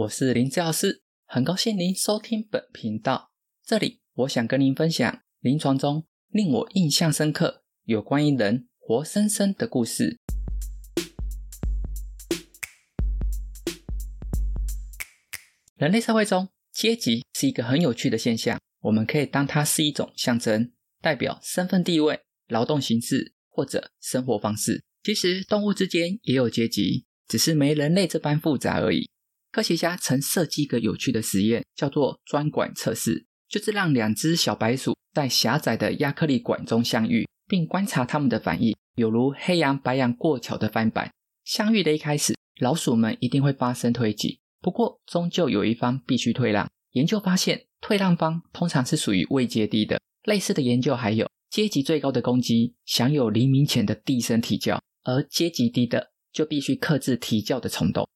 我是林治老师，很高兴您收听本频道。这里我想跟您分享临床中令我印象深刻有关于人活生生的故事。人类社会中，阶级是一个很有趣的现象，我们可以当它是一种象征，代表身份地位、劳动形式或者生活方式。其实动物之间也有阶级，只是没人类这般复杂而已。科学家曾设计一个有趣的实验，叫做专管测试，就是让两只小白鼠在狭窄的亚克力管中相遇，并观察它们的反应，有如黑羊白羊过桥的翻版。相遇的一开始，老鼠们一定会发生推挤，不过终究有一方必须退让。研究发现，退让方通常是属于位阶低的。类似的研究还有，阶级最高的公鸡享有黎明前的低声啼叫，而阶级低的就必须克制啼叫的冲动。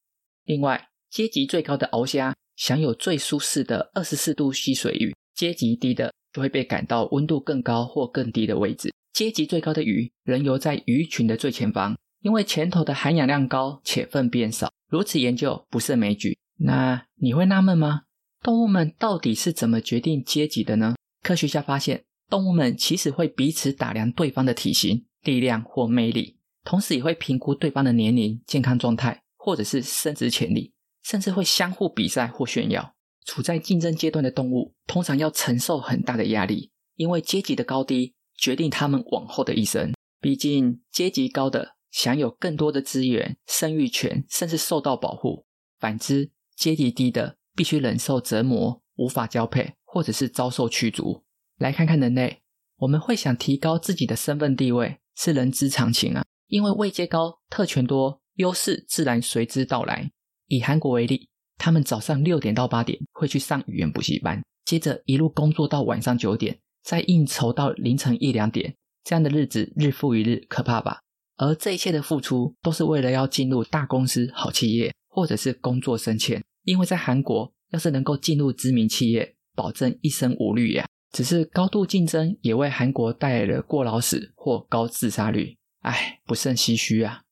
另外，阶级最高的鳌虾享有最舒适的二十四度吸水域，阶级低的就会被赶到温度更高或更低的位置。阶级最高的鱼仍游在鱼群的最前方，因为前头的含氧量高且粪便少。如此研究不胜枚举。那你会纳闷吗？动物们到底是怎么决定阶级的呢？科学家发现，动物们其实会彼此打量对方的体型、力量或魅力，同时也会评估对方的年龄、健康状态或者是生殖潜力。甚至会相互比赛或炫耀。处在竞争阶段的动物通常要承受很大的压力，因为阶级的高低决定他们往后的一生。毕竟阶级高的享有更多的资源、生育权，甚至受到保护；反之，阶级低的必须忍受折磨，无法交配，或者是遭受驱逐。来看看人类，我们会想提高自己的身份地位，是人之常情啊。因为位阶高、特权多，优势自然随之到来。以韩国为例，他们早上六点到八点会去上语言补习班，接着一路工作到晚上九点，再应酬到凌晨一两点。这样的日子日复一日，可怕吧？而这一切的付出，都是为了要进入大公司、好企业，或者是工作升迁。因为在韩国，要是能够进入知名企业，保证一生无虑呀。只是高度竞争也为韩国带来了过劳死或高自杀率，唉，不胜唏嘘啊。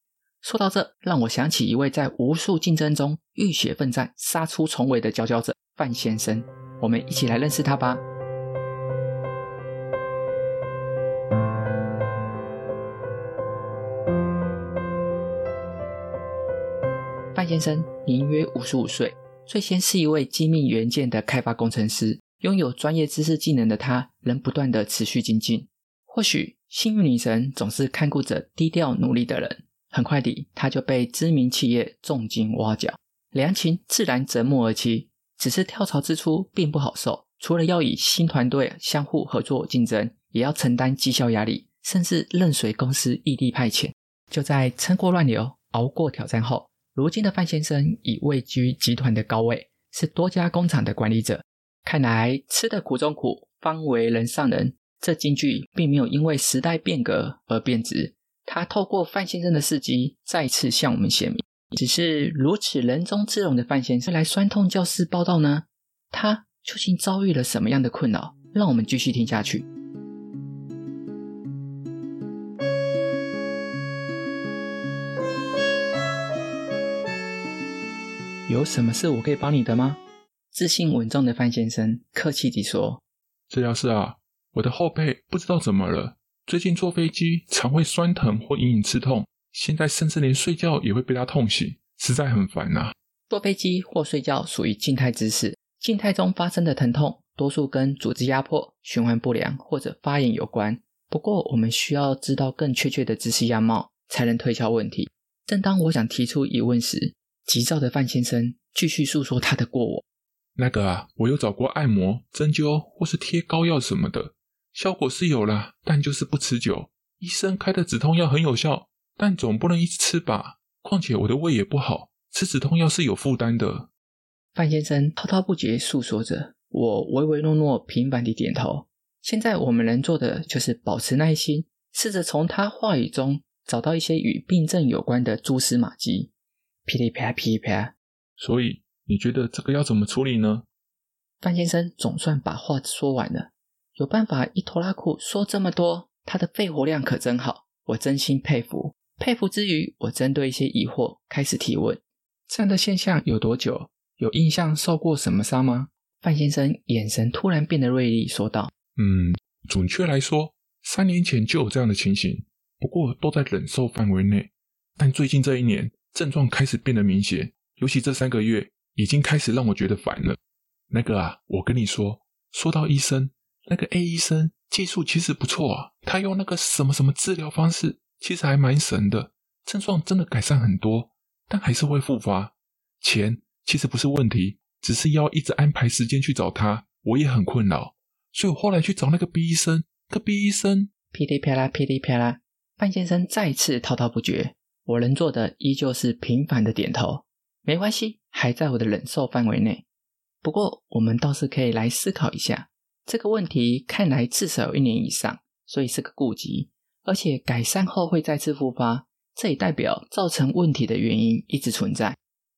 说到这，让我想起一位在无数竞争中浴血奋战、杀出重围的佼佼者——范先生。我们一起来认识他吧。范先生年约五十五岁，最先是一位机密元件的开发工程师。拥有专业知识技能的他，仍不断的持续精进。或许幸运女神总是看顾着低调努力的人。很快地，他就被知名企业重金挖角，良禽自然择木而栖。只是跳槽之初并不好受，除了要与新团队相互合作竞争，也要承担绩效压力，甚至任随公司异地派遣。就在撑过乱流、熬过挑战后，如今的范先生已位居集团的高位，是多家工厂的管理者。看来吃的苦中苦，方为人上人。这金句并没有因为时代变革而变质。他透过范先生的事迹，再次向我们显明：只是如此人中之龙的范先生来酸痛教室报道呢？他究竟遭遇了什么样的困扰？让我们继续听下去。有什么事我可以帮你的吗？自信稳重的范先生客气地说：“治疗师啊，我的后背不知道怎么了。”最近坐飞机常会酸疼或隐隐刺痛，现在甚至连睡觉也会被它痛醒，实在很烦呐。坐飞机或睡觉属于静态姿势，静态中发生的疼痛多数跟组织压迫、循环不良或者发炎有关。不过，我们需要知道更确切的姿势样貌，才能推敲问题。正当我想提出疑问时，急躁的范先生继续诉说他的过往。那个啊，我有找过按摩、针灸或是贴膏药什么的。效果是有了，但就是不持久。医生开的止痛药很有效，但总不能一直吃吧？况且我的胃也不好，吃止痛药是有负担的。范先生滔滔不绝诉说着，我唯唯诺诺，平凡地点头。现在我们能做的就是保持耐心，试着从他话语中找到一些与病症有关的蛛丝马迹。噼里啪噼里啪。所以你觉得这个要怎么处理呢？范先生总算把话说完了。有办法一拖拉库说这么多，他的肺活量可真好，我真心佩服。佩服之余，我针对一些疑惑开始提问：这样的现象有多久？有印象受过什么伤吗？范先生眼神突然变得锐利，说道：“嗯，准确来说，三年前就有这样的情形，不过都在忍受范围内。但最近这一年，症状开始变得明显，尤其这三个月，已经开始让我觉得烦了。那个啊，我跟你说，说到医生，那个 A 医生技术其实不错啊，他用那个什么什么治疗方式，其实还蛮神的，症状真的改善很多，但还是会复发。钱其实不是问题。”只是要一直安排时间去找他，我也很困扰，所以我后来去找那个 B 医生。个 B 医生噼里啪啦，噼里啪啦，范先生再次滔滔不绝。我能做的依旧是频繁的点头，没关系，还在我的忍受范围内。不过，我们倒是可以来思考一下这个问题。看来至少有一年以上，所以是个痼疾，而且改善后会再次复发，这也代表造成问题的原因一直存在。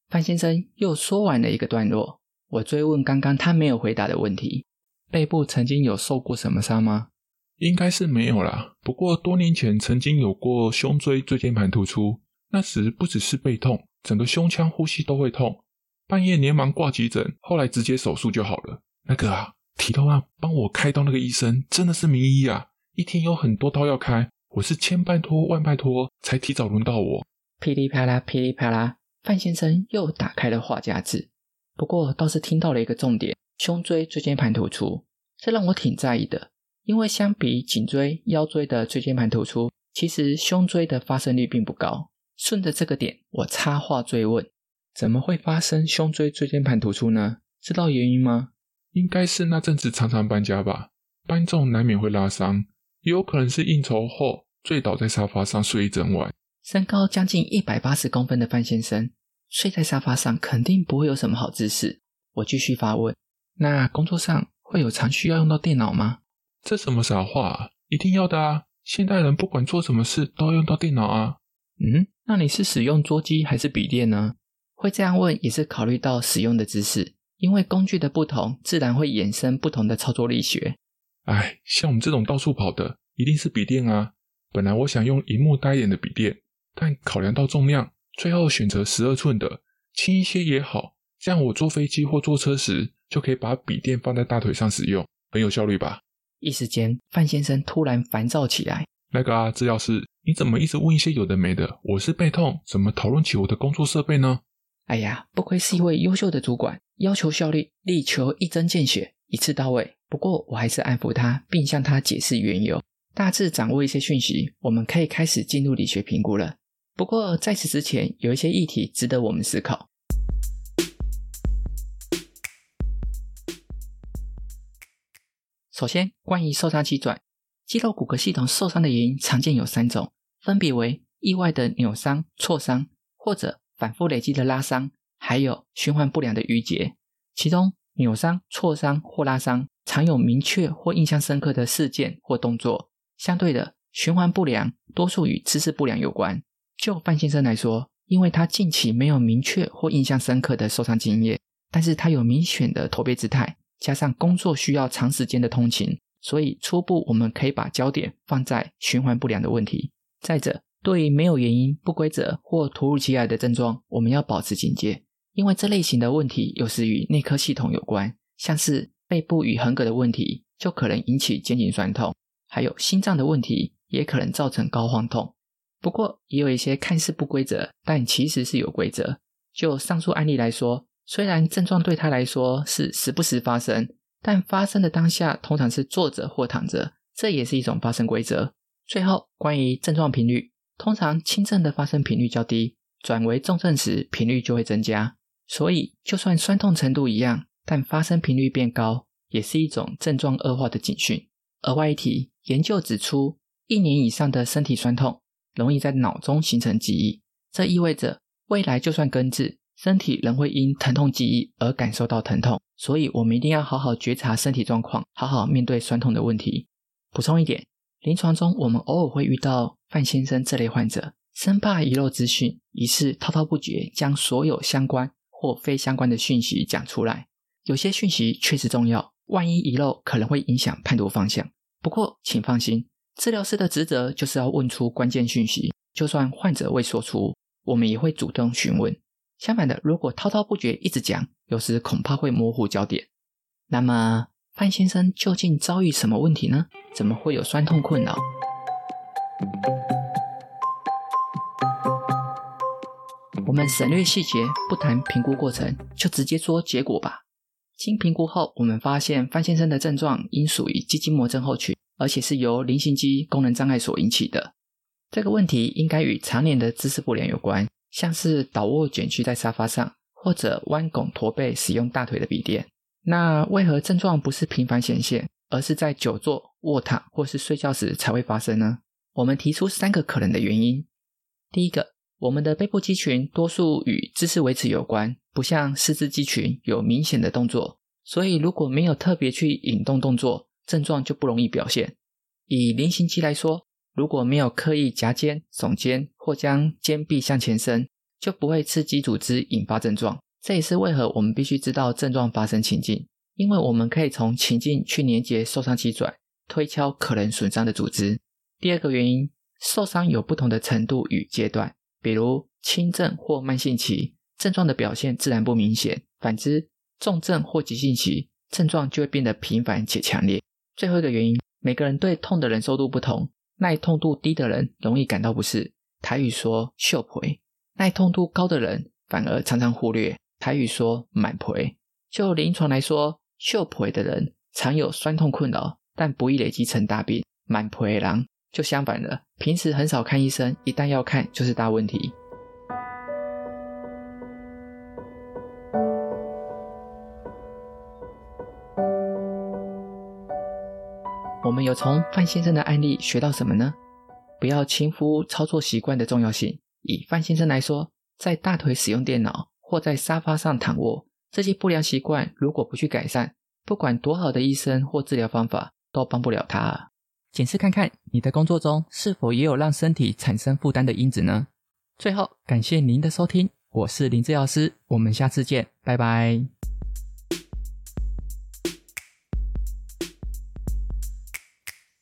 范先生又说完了一个段落，我追问刚刚他没有回答的问题：背部曾经有受过什么伤吗？应该是没有啦。不过多年前曾经有过胸椎椎间盘突出，那时不只是背痛，整个胸腔呼吸都会痛，半夜连忙挂急诊，后来直接手术就好了。那个啊，提到啊，帮我开刀那个医生真的是名医啊，一天有很多刀要开，我是千拜托万拜托才提早轮到我。噼里啪啦，噼里啪啦。范先生又打开了话匣子，不过倒是听到了一个重点：胸椎椎间盘突出。这让我挺在意的，因为相比颈椎、腰椎的椎间盘突出，其实胸椎的发生率并不高。顺着这个点，我插话追问：怎么会发生胸椎椎间盘突出呢？知道原因吗？应该是那阵子常常搬家吧，搬重难免会拉伤，也有可能是应酬后醉倒在沙发上睡一整晚。身高将近一百八十公分的范先生睡在沙发上，肯定不会有什么好姿势。我继续发问：那工作上会有常需要用到电脑吗？这什么傻话？一定要的啊！现代人不管做什么事都要用到电脑啊。嗯，那你是使用桌机还是笔电呢？会这样问也是考虑到使用的姿势，因为工具的不同，自然会衍生不同的操作力学。哎，像我们这种到处跑的，一定是笔电啊。本来我想用荧幕大一点的笔电。但考量到重量，最后选择十二寸的，轻一些也好。这样我坐飞机或坐车时，就可以把笔电放在大腿上使用，很有效率吧？一时间，范先生突然烦躁起来。那个啊，治疗师，你怎么一直问一些有的没的？我是背痛，怎么讨论起我的工作设备呢？哎呀，不愧是一位优秀的主管，要求效率，力求一针见血，一次到位。不过我还是安抚他，并向他解释缘由，大致掌握一些讯息，我们可以开始进入理学评估了。不过在此之前，有一些议题值得我们思考。首先，关于受伤机转，肌肉骨骼系统受伤的原因常见有三种，分别为意外的扭伤、挫伤，或者反复累积的拉伤，还有循环不良的淤结。其中，扭伤、挫伤或拉伤常有明确或印象深刻的事件或动作，相对的，循环不良多数与姿势不良有关。就范先生来说，因为他近期没有明确或印象深刻的受伤经验，但是他有明显的驼背姿态，加上工作需要长时间的通勤，所以初步我们可以把焦点放在循环不良的问题。再者，对于没有原因、不规则或突如其来的症状，我们要保持警戒，因为这类型的问题有时与内科系统有关，像是背部与横膈的问题，就可能引起肩颈酸痛；还有心脏的问题，也可能造成高肓痛。不过，也有一些看似不规则，但其实是有规则。就上述案例来说，虽然症状对他来说是时不时发生，但发生的当下通常是坐着或躺着，这也是一种发生规则。最后，关于症状频率，通常轻症的发生频率较低，转为重症时频率就会增加。所以，就算酸痛程度一样，但发生频率变高，也是一种症状恶化的警讯。额外一提，研究指出，一年以上的身体酸痛。容易在脑中形成记忆，这意味着未来就算根治，身体仍会因疼痛记忆而感受到疼痛。所以，我们一定要好好觉察身体状况，好好面对酸痛的问题。补充一点，临床中我们偶尔会遇到范先生这类患者，生怕遗漏资讯，于是滔滔不绝将所有相关或非相关的讯息讲出来。有些讯息确实重要，万一遗漏，可能会影响判读方向。不过，请放心。治疗师的职责就是要问出关键讯息，就算患者未说出，我们也会主动询问。相反的，如果滔滔不绝一直讲，有时恐怕会模糊焦点。那么，范先生究竟遭遇什么问题呢？怎么会有酸痛困扰？我们省略细节，不谈评估过程，就直接说结果吧。经评估后，我们发现范先生的症状应属于肌筋膜症候群，而且是由菱形肌功能障碍所引起的。这个问题应该与常年的姿势不良有关，像是倒卧卷曲在沙发上，或者弯拱驼背使用大腿的笔垫。那为何症状不是频繁显现，而是在久坐、卧躺或是睡觉时才会发生呢？我们提出三个可能的原因。第一个。我们的背部肌群多数与姿势维持有关，不像四肢肌群有明显的动作，所以如果没有特别去引动动作，症状就不容易表现。以菱形肌来说，如果没有刻意夹肩、耸肩或将肩臂向前伸，就不会刺激组织引发症状。这也是为何我们必须知道症状发生情境，因为我们可以从情境去连接受伤肌转，推敲可能损伤的组织。第二个原因，受伤有不同的程度与阶段。比如轻症或慢性期，症状的表现自然不明显；反之，重症或急性期，症状就会变得频繁且强烈。最后一个原因，每个人对痛的忍受度不同，耐痛度低的人容易感到不适，台语说“秀陪”；耐痛度高的人反而常常忽略，台语说“满陪”。就临床来说，秀陪的人常有酸痛困扰，但不易累积成大病；满陪狼就相反了，平时很少看医生，一旦要看就是大问题。我们有从范先生的案例学到什么呢？不要轻忽操作习惯的重要性。以范先生来说，在大腿使用电脑或在沙发上躺卧，这些不良习惯如果不去改善，不管多好的医生或治疗方法都帮不了他。检视看看你的工作中是否也有让身体产生负担的因子呢？最后，感谢您的收听，我是林治药师，我们下次见，拜拜。